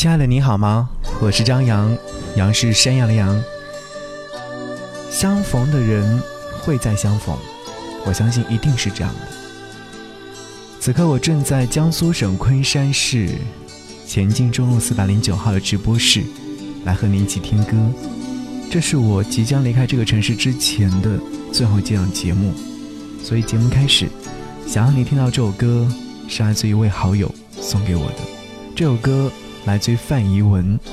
亲爱的，你好吗？我是张扬，杨是山羊的羊。相逢的人会再相逢，我相信一定是这样的。此刻我正在江苏省昆山市前进中路四百零九号的直播室，来和你一起听歌。这是我即将离开这个城市之前的最后几档节目，所以节目开始，想让你听到这首歌，是来自一位好友送给我的。这首歌来自于范怡文，《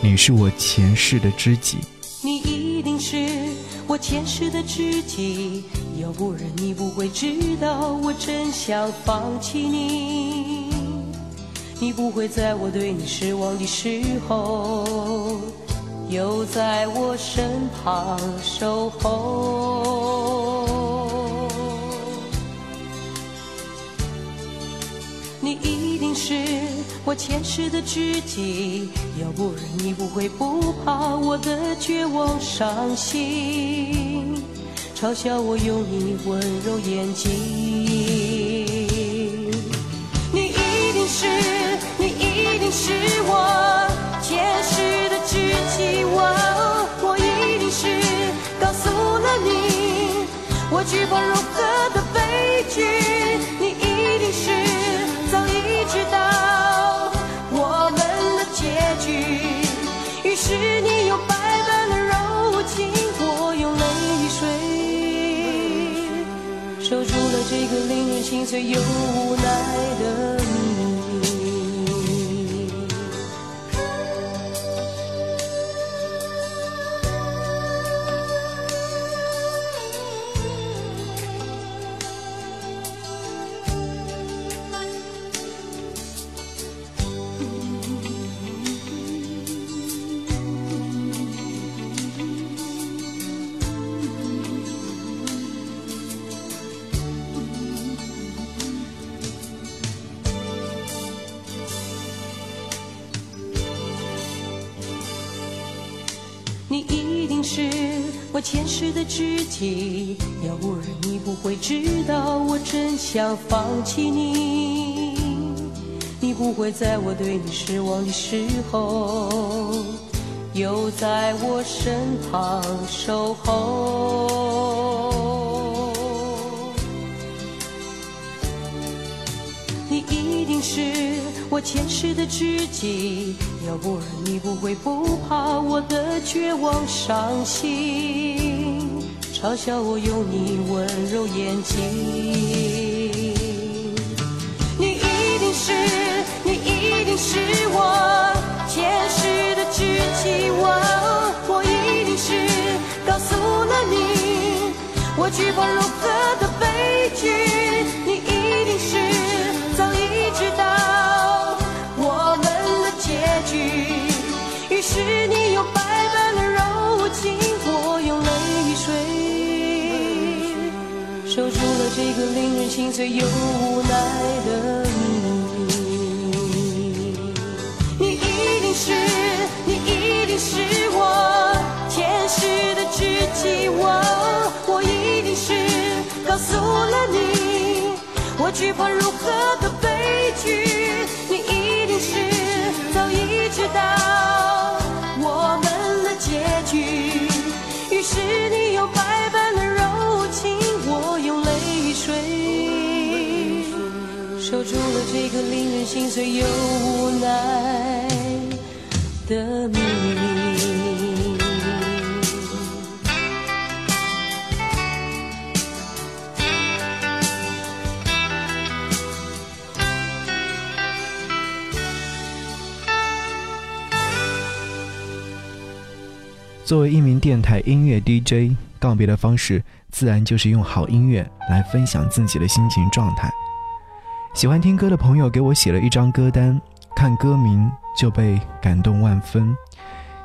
你是我前世的知己》。你一定是我前世的知己，要不然你不会知道我真想放弃你。你不会在我对你失望的时候。又在我身旁守候，你一定是我前世的知己，要不然你不会不怕我的绝望伤心，嘲笑我用你温柔眼睛。你一定是，你一定是我前世的。知己，我我一定是告诉了你，我惧怕如何的悲剧，于是你用百般的柔情，我用泪水，守住了这个令人心碎又无奈的你一定是。我前世的知己，要不然你不会知道我真想放弃你。你不会在我对你失望的时候，又在我身旁守候。前世的知己。要不然你不会不怕我的绝望伤心，嘲笑我用你温柔眼睛。你一定是，你一定是我前世的知己，我我一定是告诉了你，我惧怕心碎又无奈的你。你一定是，你一定是我前世的知己，我我一定是告诉了你，我惧怕如何的悲剧，你一定是。早已知道个令人心碎又无奈的谜。作为一名电台音乐 DJ，告别的方式自然就是用好音乐来分享自己的心情状态。喜欢听歌的朋友给我写了一张歌单，看歌名就被感动万分。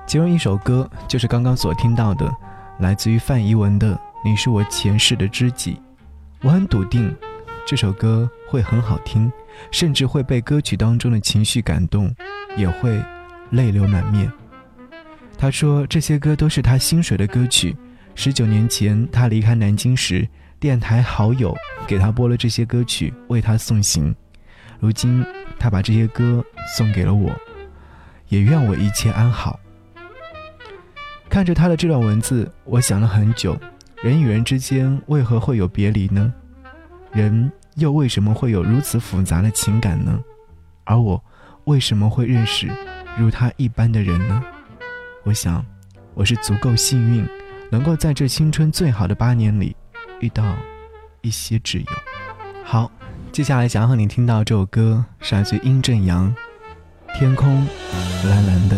其中一首歌就是刚刚所听到的，来自于范怡文的《你是我前世的知己》。我很笃定，这首歌会很好听，甚至会被歌曲当中的情绪感动，也会泪流满面。他说：“这些歌都是他心水的歌曲。十九年前，他离开南京时，电台好友给他播了这些歌曲，为他送行。如今，他把这些歌送给了我。也愿我一切安好。看着他的这段文字，我想了很久：人与人之间为何会有别离呢？人又为什么会有如此复杂的情感呢？而我为什么会认识如他一般的人呢？我想，我是足够幸运，能够在这青春最好的八年里遇到一些挚友。好，接下来想要和你听到这首歌是来自殷正阳，《天空蓝蓝的》。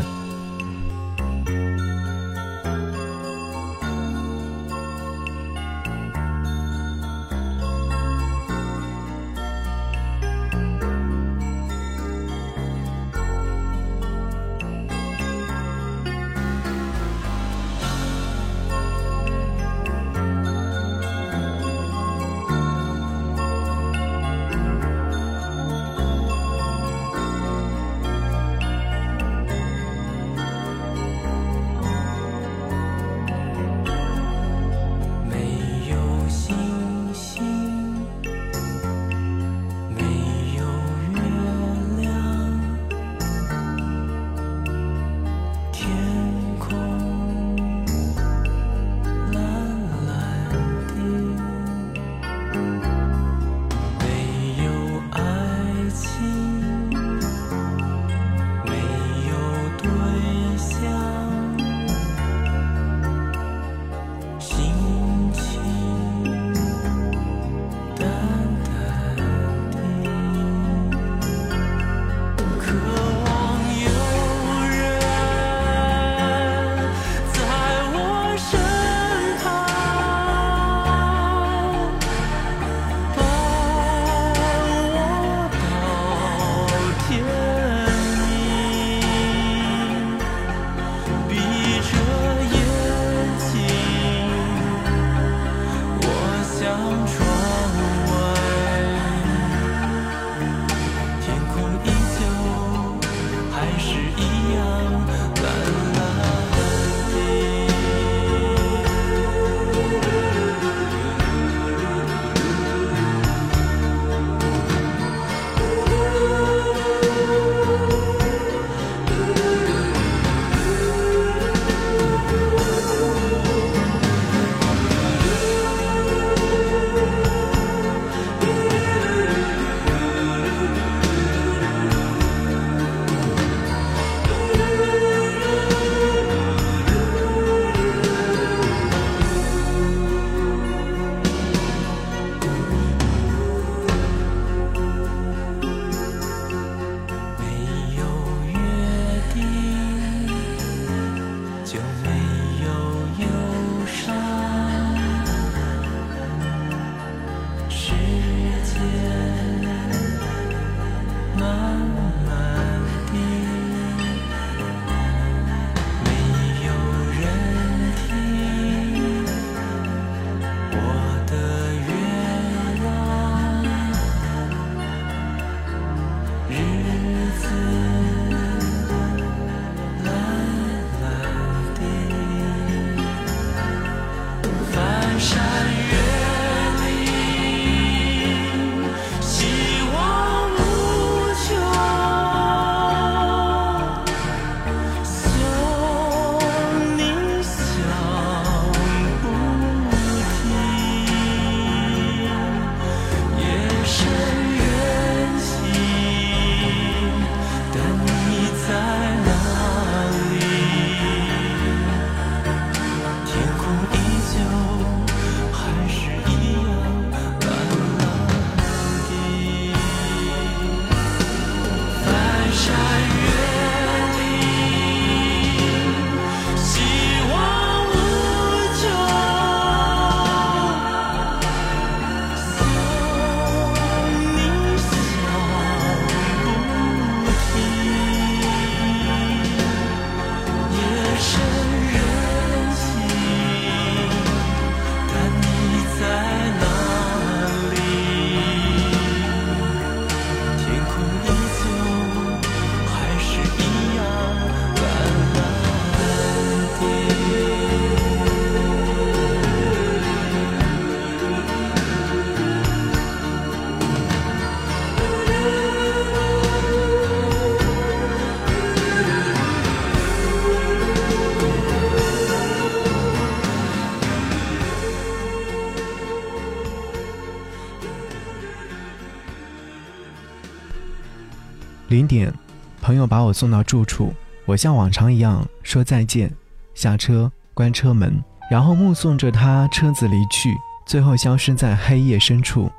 零点，朋友把我送到住处，我像往常一样说再见，下车关车门，然后目送着他车子离去，最后消失在黑夜深处。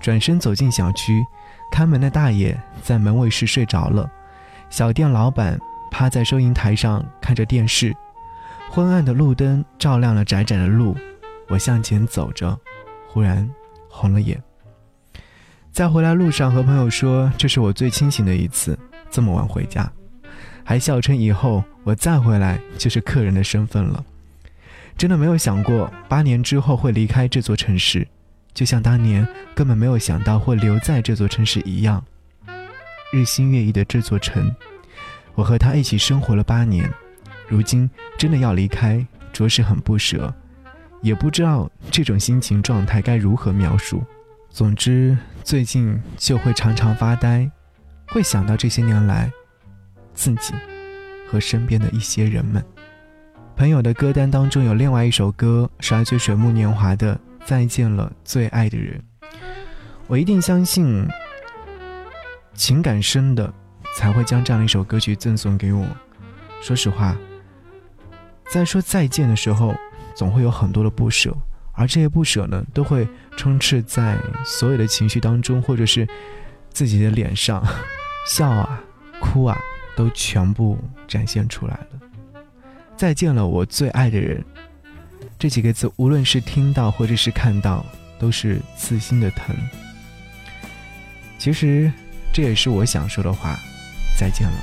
转身走进小区，看门的大爷在门卫室睡着了，小店老板趴在收银台上看着电视，昏暗的路灯照亮了窄窄的路，我向前走着，忽然红了眼。在回来路上和朋友说，这是我最清醒的一次，这么晚回家，还笑称以后我再回来就是客人的身份了。真的没有想过八年之后会离开这座城市，就像当年根本没有想到会留在这座城市一样。日新月异的这座城，我和他一起生活了八年，如今真的要离开，着实很不舍，也不知道这种心情状态该如何描述。总之，最近就会常常发呆，会想到这些年来自己和身边的一些人们。朋友的歌单当中有另外一首歌是来自水木年华的《再见了最爱的人》。我一定相信，情感深的才会将这样一首歌曲赠送给我。说实话，在说再见的时候，总会有很多的不舍。而这些不舍呢，都会充斥在所有的情绪当中，或者是自己的脸上，笑啊、哭啊，都全部展现出来了。再见了，我最爱的人，这几个字，无论是听到或者是看到，都是刺心的疼。其实，这也是我想说的话。再见了，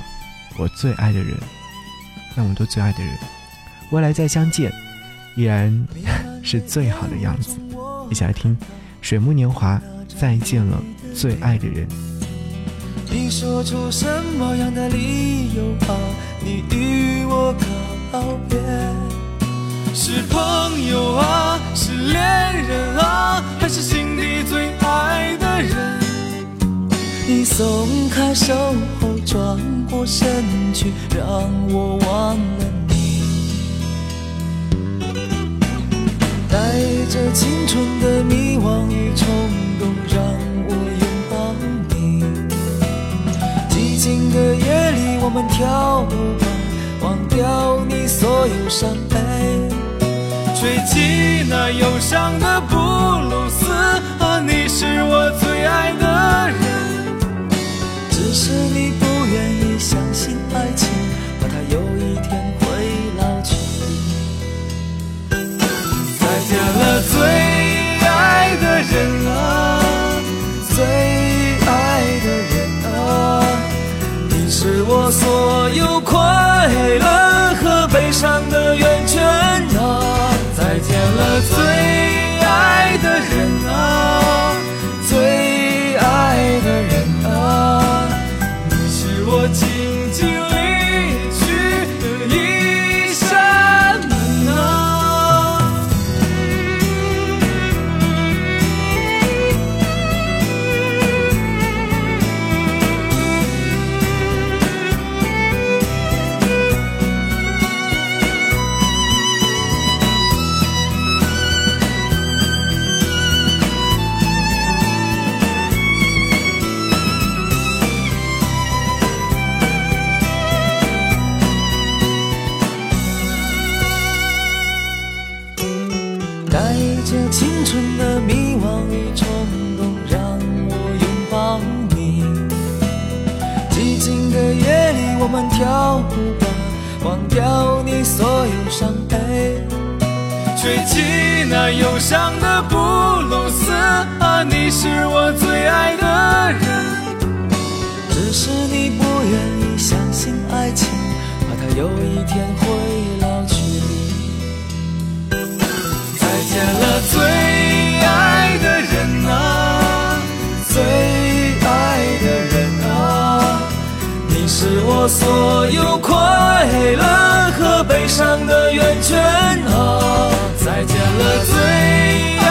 我最爱的人，那么多最爱的人，未来再相见。依然是最好的样子。一起来听《水木年华》，再见了，最爱的人。你说出什么样的理由把？你与我告别，是朋友啊，是恋人啊，还是心底最爱的人？你松开手后转过身去，让我忘了。带着青春的迷惘与冲动，让我拥抱你。寂静的夜里，我们跳舞吧，忘掉你所有伤悲。吹起那忧伤的布鲁斯，啊，你是我最爱的人。只是你那忧伤的布鲁斯，啊，你是我最爱的人。只是你不愿意相信爱情，怕它有一天会老去。再见了，最爱的人啊，最爱的人啊，你。是我所有快乐和悲伤的源泉啊！再见了，最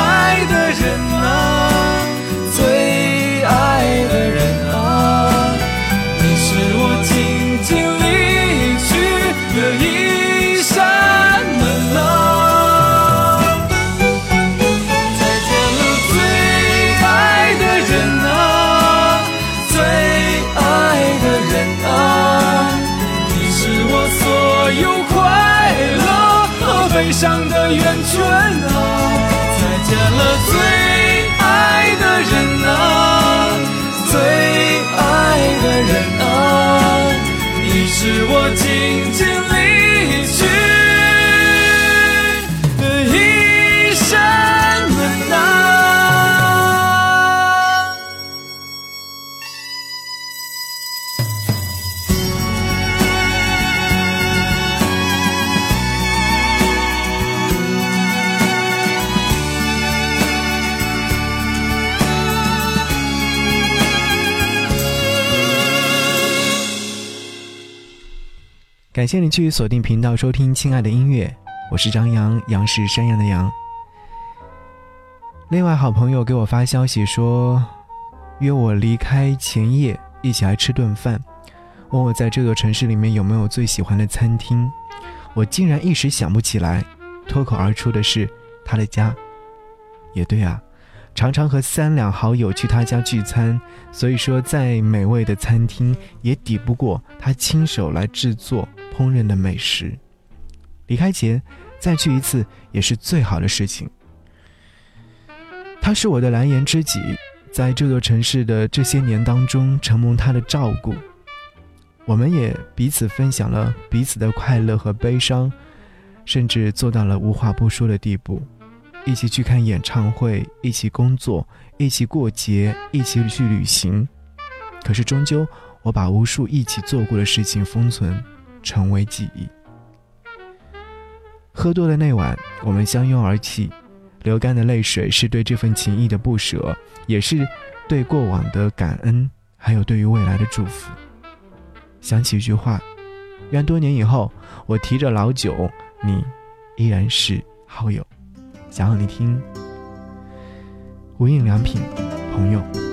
圆圈啊，再见了最爱的人啊，最爱的人啊，你是我静静感谢你继续锁定频道收听《亲爱的音乐》，我是张扬，杨是山羊的羊。另外，好朋友给我发消息说，约我离开前夜一起来吃顿饭，问我在这个城市里面有没有最喜欢的餐厅。我竟然一时想不起来，脱口而出的是他的家。也对啊，常常和三两好友去他家聚餐，所以说再美味的餐厅也抵不过他亲手来制作烹饪的美食。离开前再去一次也是最好的事情。他是我的蓝颜知己，在这座城市的这些年当中，承蒙他的照顾，我们也彼此分享了彼此的快乐和悲伤，甚至做到了无话不说的地步。一起去看演唱会，一起工作，一起过节，一起去旅行。可是终究，我把无数一起做过的事情封存，成为记忆。喝多的那晚，我们相拥而泣，流干的泪水是对这份情谊的不舍，也是对过往的感恩，还有对于未来的祝福。想起一句话：愿多年以后，我提着老酒，你依然是好友。想让你听，无印良品，朋友。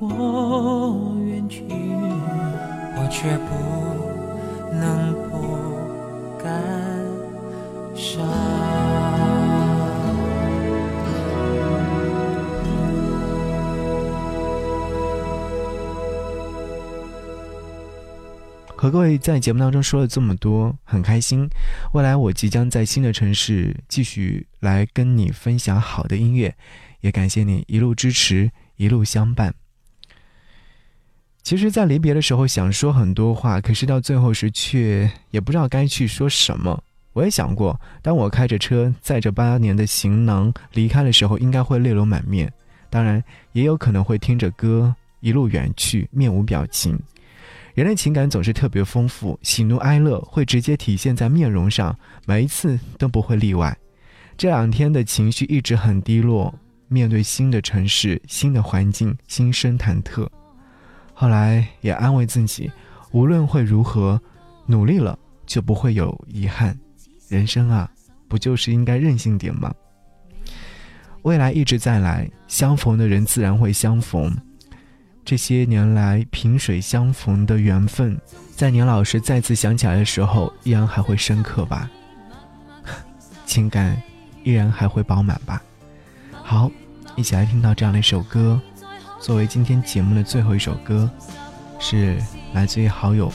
我远去，我却不能不感伤。和各位在节目当中说了这么多，很开心。未来我即将在新的城市继续来跟你分享好的音乐，也感谢你一路支持，一路相伴。其实，在离别的时候想说很多话，可是到最后时却也不知道该去说什么。我也想过，当我开着车载着八年的行囊离开的时候，应该会泪流满面。当然，也有可能会听着歌一路远去，面无表情。人类情感总是特别丰富，喜怒哀乐会直接体现在面容上，每一次都不会例外。这两天的情绪一直很低落，面对新的城市、新的环境，心生忐忑。后来也安慰自己，无论会如何，努力了就不会有遗憾。人生啊，不就是应该任性点吗？未来一直在来，相逢的人自然会相逢。这些年来萍水相逢的缘分，在年老时再次想起来的时候，依然还会深刻吧？情感依然还会饱满吧？好，一起来听到这样的一首歌，作为今天节目的最后一首歌，是来自于好友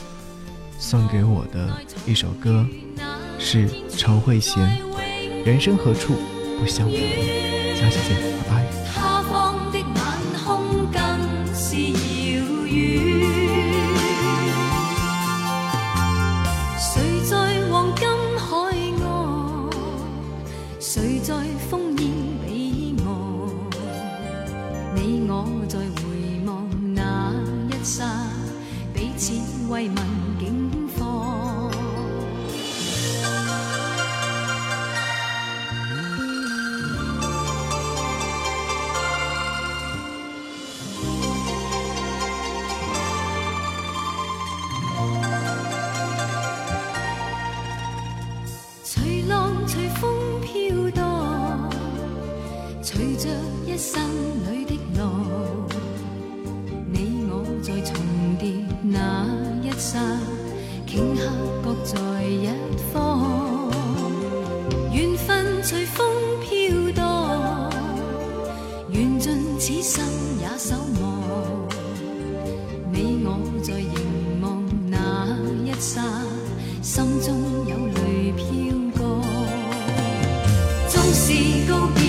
送给我的一首歌，是陈慧娴《人生何处不相逢》。下期见，心中有泪飘过，纵是告别。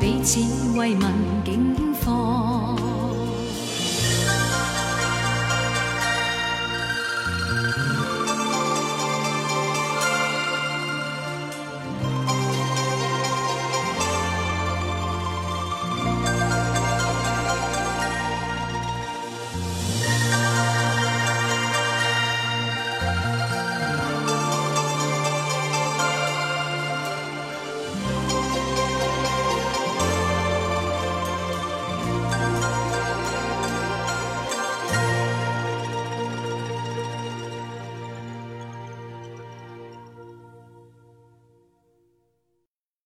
彼此慰问境况。